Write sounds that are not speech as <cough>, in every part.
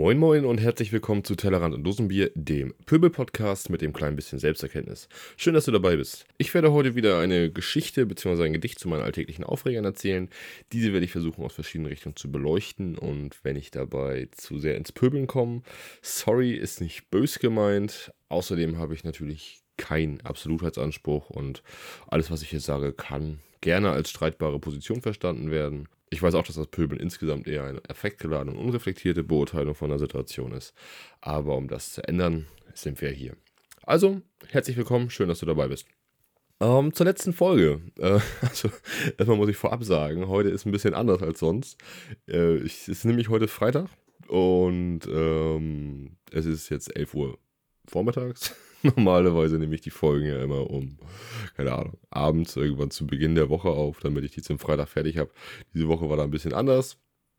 Moin Moin und herzlich willkommen zu Tellerrand und Dosenbier, dem Pöbel-Podcast mit dem kleinen bisschen Selbsterkenntnis. Schön, dass du dabei bist. Ich werde heute wieder eine Geschichte bzw. ein Gedicht zu meinen alltäglichen Aufregern erzählen. Diese werde ich versuchen aus verschiedenen Richtungen zu beleuchten und wenn ich dabei zu sehr ins Pöbeln komme, sorry, ist nicht bös gemeint. Außerdem habe ich natürlich keinen Absolutheitsanspruch und alles, was ich hier sage, kann gerne als streitbare Position verstanden werden. Ich weiß auch, dass das Pöbeln insgesamt eher eine effektgeladene und unreflektierte Beurteilung von der Situation ist. Aber um das zu ändern, sind wir hier. Also, herzlich willkommen, schön, dass du dabei bist. Ähm, zur letzten Folge. Äh, <laughs> also, erstmal muss ich vorab sagen, heute ist ein bisschen anders als sonst. Äh, ich, es ist nämlich heute Freitag und ähm, es ist jetzt 11 Uhr vormittags. <laughs> Normalerweise nehme ich die Folgen ja immer um, keine Ahnung, abends irgendwann zu Beginn der Woche auf, damit ich die zum Freitag fertig habe. Diese Woche war da ein bisschen anders.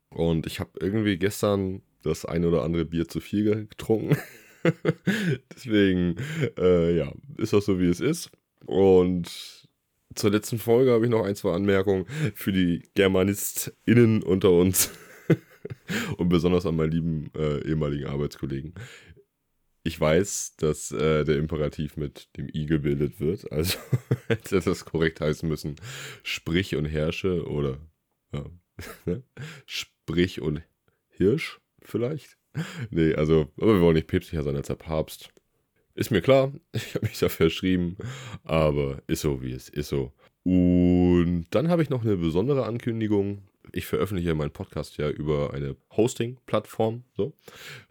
Und ich habe irgendwie gestern das ein oder andere Bier zu viel getrunken. <laughs> Deswegen, äh, ja, ist das so, wie es ist. Und zur letzten Folge habe ich noch ein, zwei Anmerkungen für die GermanistInnen unter uns. <laughs> und besonders an meinen lieben äh, ehemaligen Arbeitskollegen ich weiß, dass äh, der Imperativ mit dem I gebildet wird. Also <laughs> hätte das korrekt heißen müssen. Sprich und herrsche oder ja, <laughs> ne? Sprich und Hirsch vielleicht. Nee, also, aber wir wollen nicht päpstlicher sein als der Papst. Ist mir klar, <laughs> ich habe mich da verschrieben, aber ist so, wie es ist so. Und dann habe ich noch eine besondere Ankündigung ich veröffentliche meinen Podcast ja über eine Hosting-Plattform, so,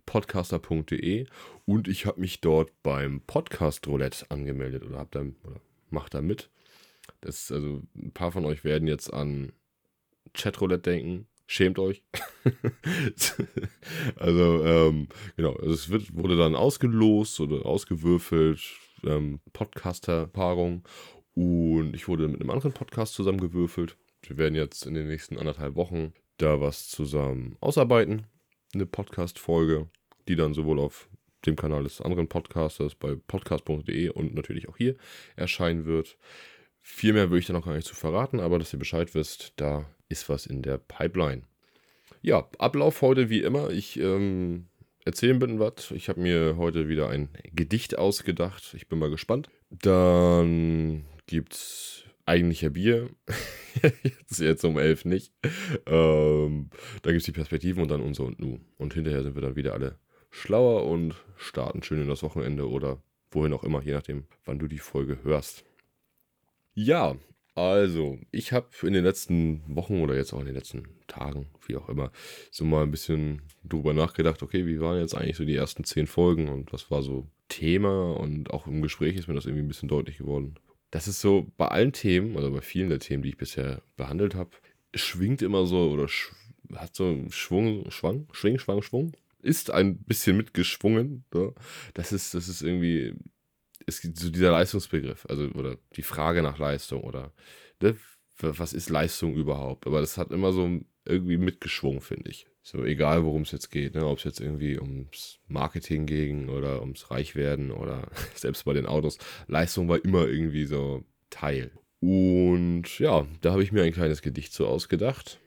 podcaster.de und ich habe mich dort beim Podcast Roulette angemeldet oder habe da oder mach da mit. Das also ein paar von euch werden jetzt an Chatroulette denken. Schämt euch. <laughs> also ähm, genau, also es wird, wurde dann ausgelost oder ausgewürfelt, ähm, Podcaster-Paarung und ich wurde mit einem anderen Podcast zusammengewürfelt wir werden jetzt in den nächsten anderthalb Wochen da was zusammen ausarbeiten. Eine Podcast-Folge, die dann sowohl auf dem Kanal des anderen Podcasters bei podcast.de und natürlich auch hier erscheinen wird. Viel mehr würde ich da noch gar nicht zu verraten, aber dass ihr Bescheid wisst, da ist was in der Pipeline. Ja, Ablauf heute wie immer. Ich ähm, erzähle ein bisschen was. Ich habe mir heute wieder ein Gedicht ausgedacht. Ich bin mal gespannt. Dann gibt es eigentlicher Bier. <laughs> jetzt, jetzt um elf nicht. Ähm, dann gibt es die Perspektiven und dann unser und Nu. Und hinterher sind wir dann wieder alle schlauer und starten schön in das Wochenende oder wohin auch immer, je nachdem, wann du die Folge hörst. Ja, also, ich habe in den letzten Wochen oder jetzt auch in den letzten Tagen, wie auch immer, so mal ein bisschen drüber nachgedacht, okay, wie waren jetzt eigentlich so die ersten zehn Folgen und was war so Thema und auch im Gespräch ist mir das irgendwie ein bisschen deutlich geworden das ist so bei allen Themen, oder bei vielen der Themen, die ich bisher behandelt habe, schwingt immer so oder hat so einen Schwung, Schwang, Schwing, Schwang, Schwung. Ist ein bisschen mitgeschwungen. So. Das ist, das ist irgendwie, es gibt so dieser Leistungsbegriff, also oder die Frage nach Leistung oder ne, was ist Leistung überhaupt? Aber das hat immer so irgendwie mitgeschwungen, finde ich. So egal, worum es jetzt geht, ne? ob es jetzt irgendwie ums Marketing ging oder ums Reichwerden oder <laughs> selbst bei den Autos. Leistung war immer irgendwie so Teil. Und ja, da habe ich mir ein kleines Gedicht so ausgedacht.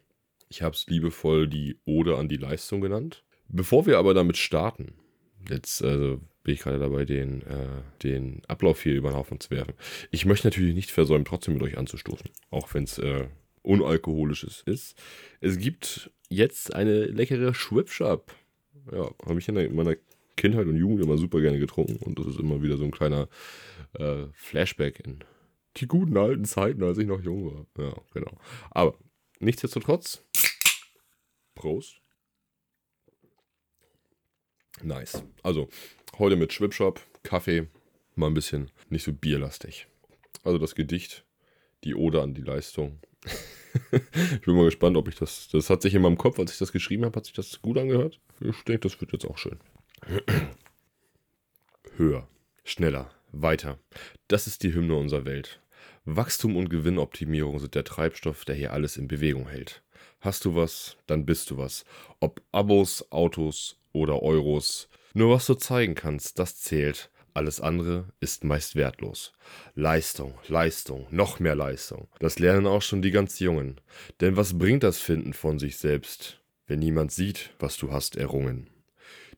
Ich habe es liebevoll die Ode an die Leistung genannt. Bevor wir aber damit starten, jetzt also bin ich gerade dabei, den, äh, den Ablauf hier über den Haufen zu werfen. Ich möchte natürlich nicht versäumen, trotzdem mit euch anzustoßen, auch wenn es äh, unalkoholisches ist. Es gibt jetzt eine leckere Schwipschap. Ja, habe ich in meiner Kindheit und Jugend immer super gerne getrunken und das ist immer wieder so ein kleiner äh, Flashback in die guten alten Zeiten, als ich noch jung war. Ja, genau. Aber nichtsdestotrotz, Prost. Nice. Also, heute mit Schwipschop, Kaffee, mal ein bisschen nicht so bierlastig. Also das Gedicht, die Ode an die Leistung. <laughs> ich bin mal gespannt, ob ich das. Das hat sich in meinem Kopf, als ich das geschrieben habe, hat sich das gut angehört. Ich denke, das wird jetzt auch schön. <clears throat> Höher, schneller, weiter. Das ist die Hymne unserer Welt. Wachstum und Gewinnoptimierung sind der Treibstoff, der hier alles in Bewegung hält. Hast du was, dann bist du was. Ob Abos, Autos oder Euros. Nur was du zeigen kannst, das zählt. Alles andere ist meist wertlos. Leistung, Leistung, noch mehr Leistung. Das lernen auch schon die ganz Jungen. Denn was bringt das Finden von sich selbst, wenn niemand sieht, was du hast errungen?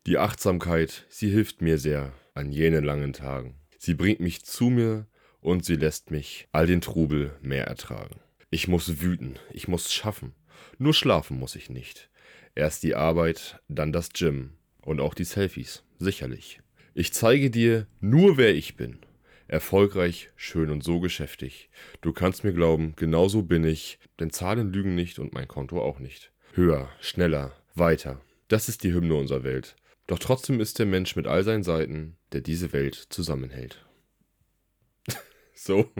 Die Achtsamkeit, sie hilft mir sehr an jenen langen Tagen. Sie bringt mich zu mir und sie lässt mich all den Trubel mehr ertragen. Ich muss wüten, ich muss schaffen. Nur schlafen muss ich nicht. Erst die Arbeit, dann das Gym und auch die Selfies, sicherlich. Ich zeige dir nur, wer ich bin. Erfolgreich, schön und so geschäftig. Du kannst mir glauben, genauso bin ich, denn Zahlen lügen nicht und mein Konto auch nicht. Höher, schneller, weiter. Das ist die Hymne unserer Welt. Doch trotzdem ist der Mensch mit all seinen Seiten, der diese Welt zusammenhält. <laughs> so.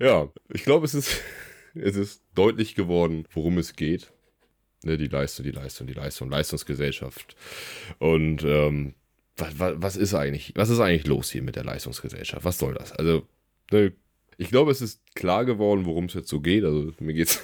Ja, ich glaube, es ist, <laughs> es ist deutlich geworden, worum es geht. Ne, die Leistung, die Leistung, die Leistung, Leistungsgesellschaft. Und ähm, was, was, was, ist eigentlich, was ist eigentlich los hier mit der Leistungsgesellschaft? Was soll das? Also, ne, ich glaube, es ist klar geworden, worum es jetzt so geht. Also, mir geht es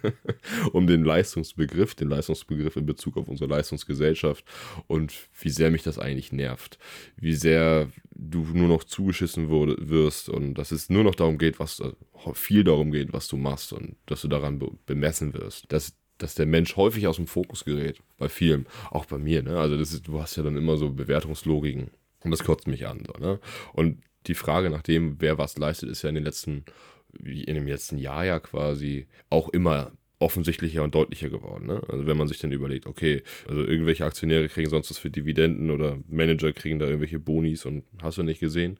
<laughs> um den Leistungsbegriff, den Leistungsbegriff in Bezug auf unsere Leistungsgesellschaft und wie sehr mich das eigentlich nervt. Wie sehr du nur noch zugeschissen wurde, wirst und dass es nur noch darum geht, was, also viel darum geht, was du machst und dass du daran be bemessen wirst. Dass dass der Mensch häufig aus dem Fokus gerät. Bei vielen. Auch bei mir. Ne? Also ist, du hast ja dann immer so Bewertungslogiken. Und das kotzt mich an. So, ne? Und die Frage nach dem, wer was leistet, ist ja in den letzten, in dem letzten Jahr ja quasi auch immer offensichtlicher und deutlicher geworden. Ne? Also wenn man sich dann überlegt, okay, also irgendwelche Aktionäre kriegen sonst was für Dividenden oder Manager kriegen da irgendwelche Bonis und hast du nicht gesehen.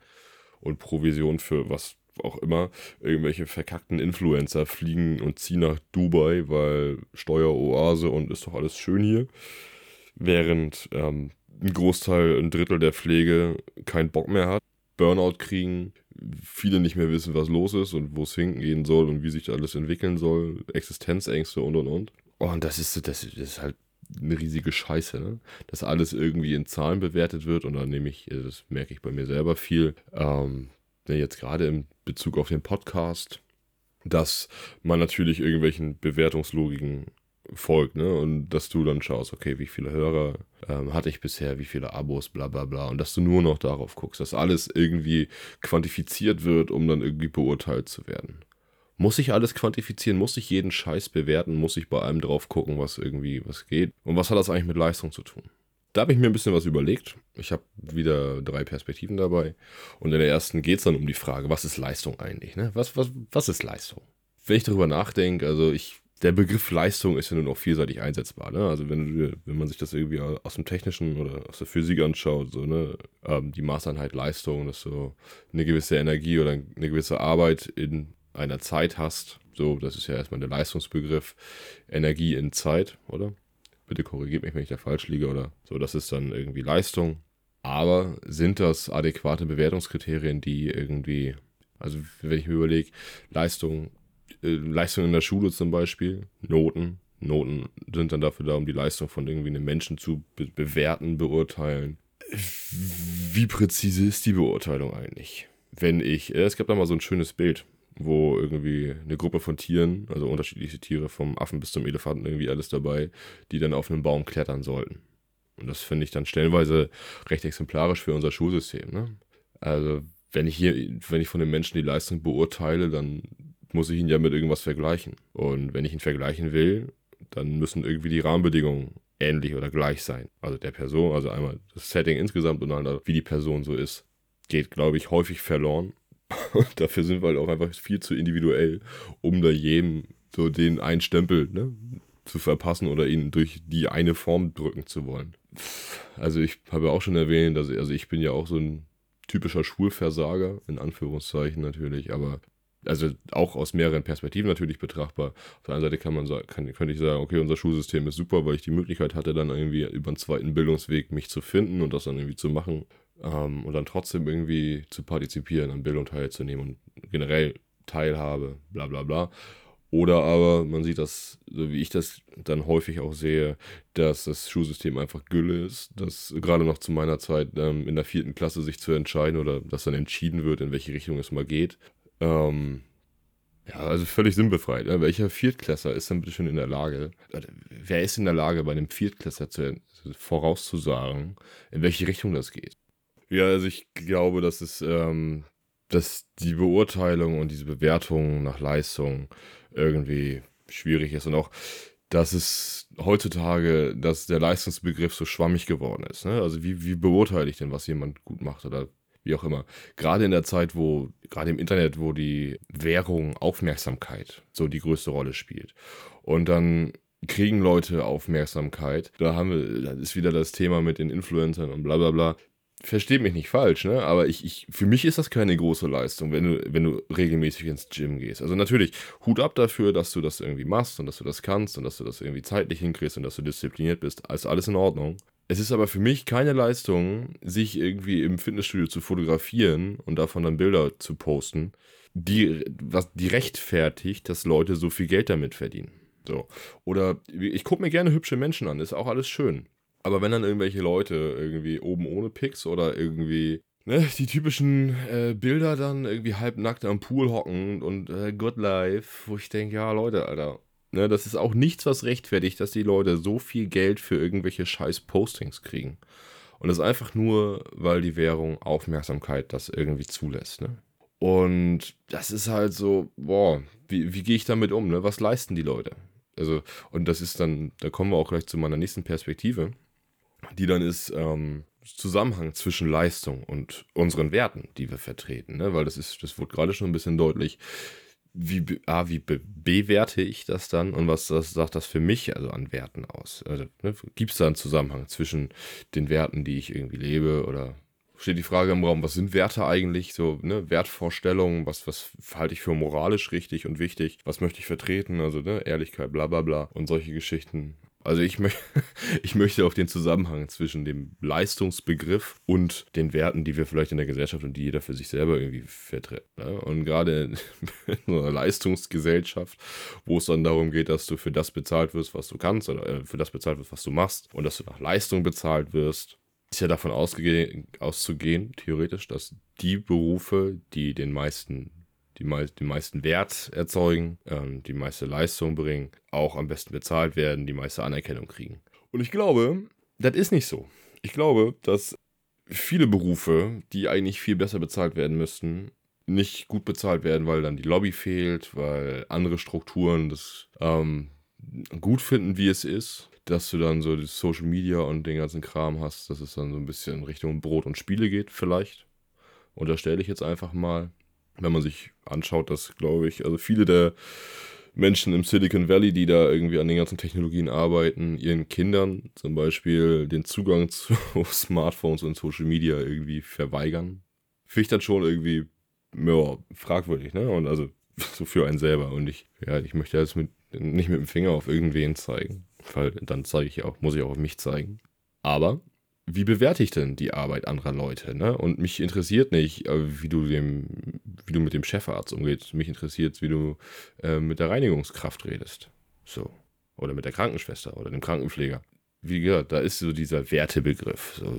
Und Provision für was auch immer, irgendwelche verkackten Influencer fliegen und ziehen nach Dubai, weil Steueroase und ist doch alles schön hier. Während ähm, ein Großteil, ein Drittel der Pflege keinen Bock mehr hat, Burnout kriegen, viele nicht mehr wissen, was los ist und wo es hingehen soll und wie sich alles entwickeln soll, Existenzängste und und und. Und das ist, das, ist halt eine riesige Scheiße, ne? Dass alles irgendwie in Zahlen bewertet wird und dann nehme ich, das merke ich bei mir selber viel, ähm, Ne, jetzt gerade in Bezug auf den Podcast, dass man natürlich irgendwelchen Bewertungslogiken folgt, ne? Und dass du dann schaust, okay, wie viele Hörer ähm, hatte ich bisher, wie viele Abos, bla bla bla. Und dass du nur noch darauf guckst, dass alles irgendwie quantifiziert wird, um dann irgendwie beurteilt zu werden. Muss ich alles quantifizieren? Muss ich jeden Scheiß bewerten? Muss ich bei allem drauf gucken, was irgendwie was geht? Und was hat das eigentlich mit Leistung zu tun? Da habe ich mir ein bisschen was überlegt. Ich habe wieder drei Perspektiven dabei. Und in der ersten geht es dann um die Frage, was ist Leistung eigentlich? Ne? Was, was, was ist Leistung? Wenn ich darüber nachdenke, also ich, der Begriff Leistung ist ja nun auch vielseitig einsetzbar. Ne? Also wenn, wenn man sich das irgendwie aus dem Technischen oder aus der Physik anschaut, so, ne? Ähm, die Maßeinheit Leistung, dass du eine gewisse Energie oder eine gewisse Arbeit in einer Zeit hast. So, das ist ja erstmal der Leistungsbegriff. Energie in Zeit, oder? Bitte korrigiert mich, wenn ich da falsch liege oder so. Das ist dann irgendwie Leistung. Aber sind das adäquate Bewertungskriterien, die irgendwie, also wenn ich mir überlege, Leistung, äh, Leistung in der Schule zum Beispiel, Noten, Noten sind dann dafür da, um die Leistung von irgendwie einem Menschen zu be bewerten, beurteilen. Wie präzise ist die Beurteilung eigentlich? Wenn ich, äh, es gab da mal so ein schönes Bild, wo irgendwie eine Gruppe von Tieren, also unterschiedliche Tiere, vom Affen bis zum Elefanten, irgendwie alles dabei, die dann auf einen Baum klettern sollten. Und das finde ich dann stellenweise recht exemplarisch für unser Schulsystem. Ne? Also, wenn ich hier, wenn ich von den Menschen die Leistung beurteile, dann muss ich ihn ja mit irgendwas vergleichen. Und wenn ich ihn vergleichen will, dann müssen irgendwie die Rahmenbedingungen ähnlich oder gleich sein. Also der Person, also einmal das Setting insgesamt und dann wie die Person so ist. Geht, glaube ich, häufig verloren. <laughs> Und dafür sind wir halt auch einfach viel zu individuell, um da jedem so den einen Stempel ne, zu verpassen oder ihn durch die eine Form drücken zu wollen. Also ich habe auch schon erwähnt, dass also ich bin ja auch so ein typischer Schulversager, in Anführungszeichen natürlich, aber also auch aus mehreren Perspektiven natürlich betrachtbar. Auf der einen Seite kann man kann, könnte ich sagen, okay, unser Schulsystem ist super, weil ich die Möglichkeit hatte, dann irgendwie über einen zweiten Bildungsweg mich zu finden und das dann irgendwie zu machen ähm, und dann trotzdem irgendwie zu partizipieren, an Bildung teilzunehmen und generell Teilhabe, bla bla bla. Oder aber man sieht das, so wie ich das dann häufig auch sehe, dass das Schulsystem einfach Gülle ist, dass gerade noch zu meiner Zeit ähm, in der vierten Klasse sich zu entscheiden oder dass dann entschieden wird, in welche Richtung es mal geht. Ähm, ja, also völlig sinnbefreit. Ja, welcher Viertklässler ist dann bitte schon in der Lage, wer ist in der Lage, bei einem Viertklässler zu, vorauszusagen, in welche Richtung das geht? Ja, also ich glaube, dass es, ähm, dass die Beurteilung und diese Bewertung nach Leistung irgendwie schwierig ist und auch dass es heutzutage, dass der Leistungsbegriff so schwammig geworden ist. Ne? Also wie, wie beurteile ich denn, was jemand gut macht oder wie auch immer. Gerade in der Zeit, wo, gerade im Internet, wo die Währung Aufmerksamkeit so die größte Rolle spielt. Und dann kriegen Leute Aufmerksamkeit. Da haben wir, das ist wieder das Thema mit den Influencern und bla bla bla. Versteht mich nicht falsch, ne? Aber ich, ich, für mich ist das keine große Leistung, wenn du, wenn du regelmäßig ins Gym gehst. Also natürlich, Hut ab dafür, dass du das irgendwie machst und dass du das kannst und dass du das irgendwie zeitlich hinkriegst und dass du diszipliniert bist. Also alles in Ordnung. Es ist aber für mich keine Leistung, sich irgendwie im Fitnessstudio zu fotografieren und davon dann Bilder zu posten, die, was, die rechtfertigt, dass Leute so viel Geld damit verdienen. So. Oder ich gucke mir gerne hübsche Menschen an, ist auch alles schön. Aber wenn dann irgendwelche Leute irgendwie oben ohne Pics oder irgendwie ne, die typischen äh, Bilder dann irgendwie halbnackt am Pool hocken und äh, Good Life, wo ich denke, ja Leute, Alter, Ne, das ist auch nichts, was rechtfertigt, dass die Leute so viel Geld für irgendwelche scheiß Postings kriegen. Und das einfach nur, weil die Währung Aufmerksamkeit das irgendwie zulässt. Ne? Und das ist halt so, boah, wie, wie gehe ich damit um? Ne? Was leisten die Leute? Also, und das ist dann, da kommen wir auch gleich zu meiner nächsten Perspektive, die dann ist ähm, Zusammenhang zwischen Leistung und unseren Werten, die wir vertreten. Ne? Weil das ist, das wurde gerade schon ein bisschen deutlich wie, A, wie be bewerte ich das dann und was das, sagt das für mich also an Werten aus? Also, ne, Gibt es da einen Zusammenhang zwischen den Werten, die ich irgendwie lebe oder steht die Frage im Raum, was sind Werte eigentlich? So, ne, Wertvorstellungen, was, was halte ich für moralisch richtig und wichtig? Was möchte ich vertreten? Also, ne, Ehrlichkeit, bla bla bla und solche Geschichten. Also ich, mö <laughs> ich möchte auf den Zusammenhang zwischen dem Leistungsbegriff und den Werten, die wir vielleicht in der Gesellschaft und die jeder für sich selber irgendwie vertritt. Ne? Und gerade <laughs> in so einer Leistungsgesellschaft, wo es dann darum geht, dass du für das bezahlt wirst, was du kannst, oder äh, für das bezahlt wirst, was du machst, und dass du nach Leistung bezahlt wirst, ist ja davon auszugehen, theoretisch, dass die Berufe, die den meisten die mei den meisten Wert erzeugen, ähm, die meiste Leistung bringen, auch am besten bezahlt werden, die meiste Anerkennung kriegen. Und ich glaube, das ist nicht so. Ich glaube, dass viele Berufe, die eigentlich viel besser bezahlt werden müssten, nicht gut bezahlt werden, weil dann die Lobby fehlt, weil andere Strukturen das ähm, gut finden, wie es ist, dass du dann so die Social Media und den ganzen Kram hast, dass es dann so ein bisschen in Richtung Brot und Spiele geht, vielleicht. Unterstelle ich jetzt einfach mal wenn man sich anschaut, dass, glaube ich, also viele der Menschen im Silicon Valley, die da irgendwie an den ganzen Technologien arbeiten, ihren Kindern zum Beispiel den Zugang <laughs> zu Smartphones und Social Media irgendwie verweigern. Finde ich dann schon irgendwie ja, fragwürdig, ne? Und also <laughs> so für einen selber. Und ich, ja, ich möchte jetzt mit, nicht mit dem Finger auf irgendwen zeigen, weil dann zeige ich auch, muss ich auch auf mich zeigen. Aber wie bewerte ich denn die Arbeit anderer Leute? Ne? Und mich interessiert nicht, äh, wie du, dem, wie du mit dem Chefarzt umgehst. Mich interessiert, wie du äh, mit der Reinigungskraft redest. So. Oder mit der Krankenschwester oder dem Krankenpfleger. Wie gesagt, da ist so dieser Wertebegriff. So,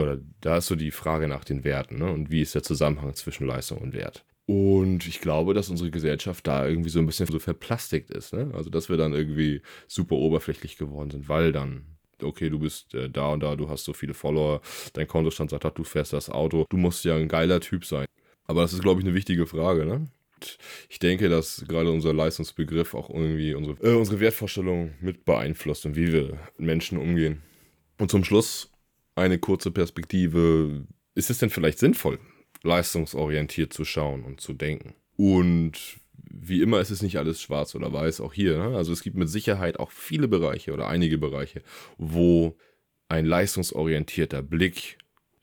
oder da ist so die Frage nach den Werten. Ne? Und wie ist der Zusammenhang zwischen Leistung und Wert? Und ich glaube, dass unsere Gesellschaft da irgendwie so ein bisschen so verplastigt ist. Ne? Also, dass wir dann irgendwie super oberflächlich geworden sind, weil dann okay, du bist äh, da und da, du hast so viele Follower, dein Kontostand sagt, du fährst das Auto, du musst ja ein geiler Typ sein. Aber das ist, glaube ich, eine wichtige Frage, ne? Ich denke, dass gerade unser Leistungsbegriff auch irgendwie unsere, äh, unsere Wertvorstellung mit beeinflusst und wie wir mit Menschen umgehen. Und zum Schluss eine kurze Perspektive. Ist es denn vielleicht sinnvoll, leistungsorientiert zu schauen und zu denken? Und wie immer ist es nicht alles schwarz oder weiß, auch hier. Ne? Also es gibt mit Sicherheit auch viele Bereiche oder einige Bereiche, wo ein leistungsorientierter Blick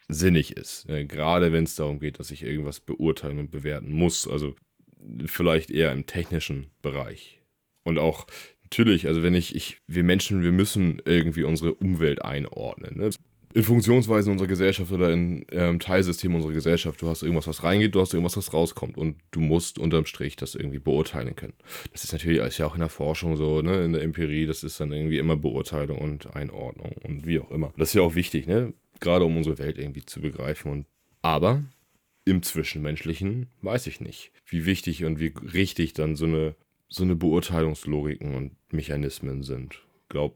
sinnig ist. Ne? Gerade wenn es darum geht, dass ich irgendwas beurteilen und bewerten muss. Also vielleicht eher im technischen Bereich. Und auch natürlich, also wenn ich, ich, wir Menschen, wir müssen irgendwie unsere Umwelt einordnen. Ne? In Funktionsweisen unserer Gesellschaft oder in ähm, Teilsystemen unserer Gesellschaft. Du hast irgendwas, was reingeht, du hast irgendwas, was rauskommt und du musst unterm Strich das irgendwie beurteilen können. Das ist natürlich ist ja auch in der Forschung so, ne, in der Empirie, das ist dann irgendwie immer Beurteilung und Einordnung und wie auch immer. Das ist ja auch wichtig, ne, gerade um unsere Welt irgendwie zu begreifen. Und, aber im Zwischenmenschlichen weiß ich nicht, wie wichtig und wie richtig dann so eine, so eine Beurteilungslogiken und Mechanismen sind. Ich glaube,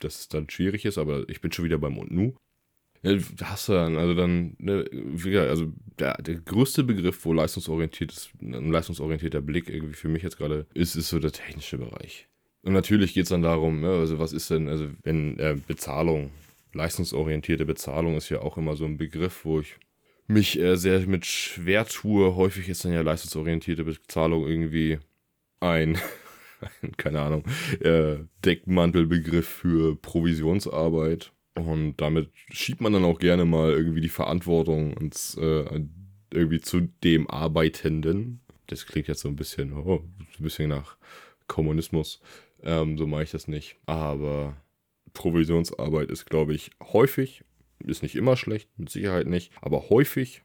dass es dann schwierig ist, aber ich bin schon wieder beim und nu. Ja, hast du dann, also dann, ne, also der, der größte Begriff, wo leistungsorientiert ist, ein leistungsorientierter Blick irgendwie für mich jetzt gerade ist, ist so der technische Bereich. Und natürlich geht es dann darum, ja, also was ist denn, also wenn äh, Bezahlung, leistungsorientierte Bezahlung ist ja auch immer so ein Begriff, wo ich mich äh, sehr mit schwer tue. Häufig ist dann ja leistungsorientierte Bezahlung irgendwie ein, <laughs> keine Ahnung, äh, Deckmantelbegriff für Provisionsarbeit. Und damit schiebt man dann auch gerne mal irgendwie die Verantwortung ins, äh, irgendwie zu dem Arbeitenden. Das klingt jetzt so ein bisschen, oh, ein bisschen nach Kommunismus. Ähm, so mache ich das nicht. Aber Provisionsarbeit ist, glaube ich, häufig, ist nicht immer schlecht, mit Sicherheit nicht, aber häufig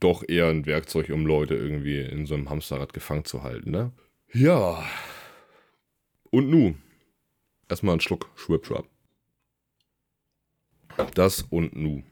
doch eher ein Werkzeug, um Leute irgendwie in so einem Hamsterrad gefangen zu halten, ne? Ja. Und nu. Erstmal einen Schluck Schwipschwap. Das und nu.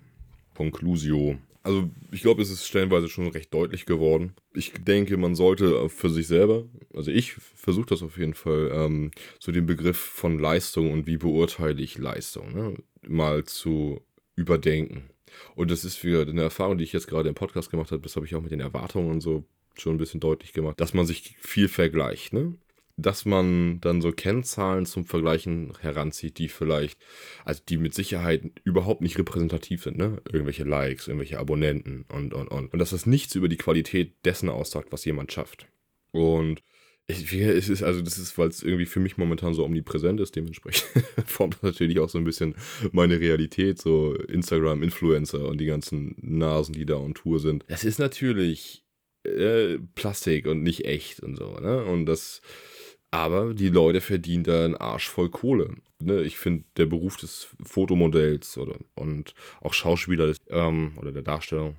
Conclusio. Also ich glaube, es ist stellenweise schon recht deutlich geworden. Ich denke, man sollte für sich selber, also ich versuche das auf jeden Fall, ähm, so den Begriff von Leistung und wie beurteile ich Leistung, ne, mal zu überdenken. Und das ist wieder eine Erfahrung, die ich jetzt gerade im Podcast gemacht habe, das habe ich auch mit den Erwartungen und so schon ein bisschen deutlich gemacht, dass man sich viel vergleicht. Ne? Dass man dann so Kennzahlen zum Vergleichen heranzieht, die vielleicht, also die mit Sicherheit überhaupt nicht repräsentativ sind, ne? Irgendwelche Likes, irgendwelche Abonnenten und, und, und. Und dass das nichts über die Qualität dessen aussagt, was jemand schafft. Und ich, es ist, also das ist, weil es irgendwie für mich momentan so omnipräsent ist, dementsprechend <laughs> formt das natürlich auch so ein bisschen meine Realität, so Instagram-Influencer und die ganzen Nasen, die da on Tour sind. Das ist natürlich äh, Plastik und nicht echt und so, ne? Und das aber die Leute verdienen da einen Arsch voll Kohle. Ne? Ich finde, der Beruf des Fotomodells oder, und auch Schauspieler ähm, oder der Darstellung,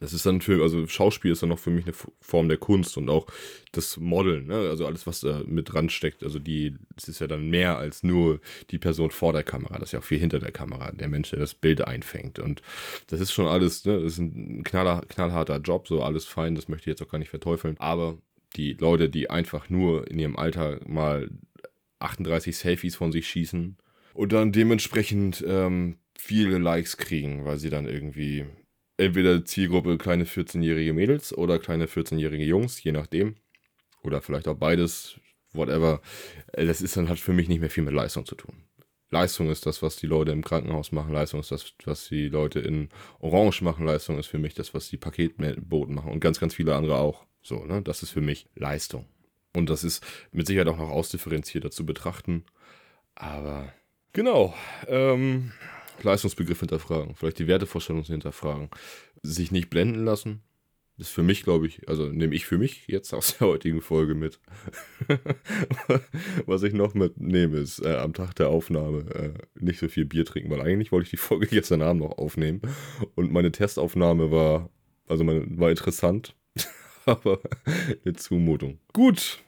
das ist dann für, also Schauspiel ist dann noch für mich eine Form der Kunst und auch das Modeln, ne? also alles, was da mit dran steckt. Also die, es ist ja dann mehr als nur die Person vor der Kamera, das ist ja auch viel hinter der Kamera, der Mensch, der das Bild einfängt. Und das ist schon alles, ne? das ist ein knaller, knallharter Job, so alles fein, das möchte ich jetzt auch gar nicht verteufeln. Aber die Leute, die einfach nur in ihrem Alter mal 38 Selfies von sich schießen und dann dementsprechend ähm, viele Likes kriegen, weil sie dann irgendwie entweder Zielgruppe kleine 14-jährige Mädels oder kleine 14-jährige Jungs, je nachdem. Oder vielleicht auch beides, whatever. Äh, das ist dann halt für mich nicht mehr viel mit Leistung zu tun. Leistung ist das, was die Leute im Krankenhaus machen. Leistung ist das, was die Leute in Orange machen. Leistung ist für mich das, was die Paketboten machen und ganz, ganz viele andere auch. So, ne? Das ist für mich Leistung. Und das ist mit Sicherheit auch noch ausdifferenzierter zu betrachten. Aber genau, ähm, Leistungsbegriff hinterfragen, vielleicht die Wertevorstellung hinterfragen, sich nicht blenden lassen. Das ist für mich, glaube ich, also nehme ich für mich jetzt aus der heutigen Folge mit. <laughs> Was ich noch mitnehme, ist äh, am Tag der Aufnahme äh, nicht so viel Bier trinken, weil eigentlich wollte ich die Folge <laughs> gestern Abend noch aufnehmen. Und meine Testaufnahme war, also meine, war interessant, aber eine Zumutung. Gut,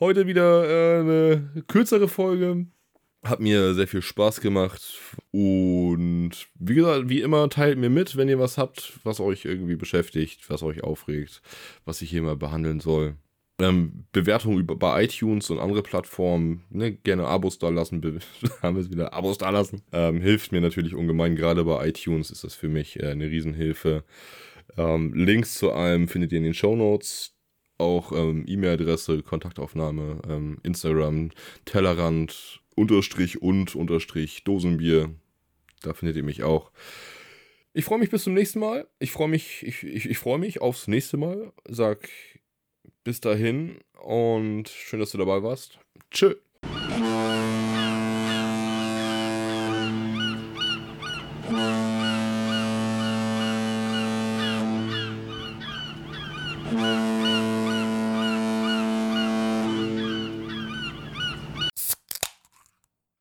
heute wieder äh, eine kürzere Folge. Hat mir sehr viel Spaß gemacht und wie gesagt, wie immer, teilt mir mit, wenn ihr was habt, was euch irgendwie beschäftigt, was euch aufregt, was ich hier mal behandeln soll. Ähm, Bewertungen bei iTunes und andere Plattformen, ne, gerne Abos da lassen, <laughs> haben wir es wieder, Abos da lassen. Ähm, hilft mir natürlich ungemein, gerade bei iTunes ist das für mich äh, eine Riesenhilfe. Ähm, Links zu allem findet ihr in den Show Notes. Auch ähm, E-Mail-Adresse, Kontaktaufnahme, ähm, Instagram, Tellerrand, Unterstrich und Unterstrich Dosenbier. Da findet ihr mich auch. Ich freue mich bis zum nächsten Mal. Ich freue mich, ich, ich, ich freue mich aufs nächste Mal. Sag bis dahin und schön, dass du dabei warst. Tschö.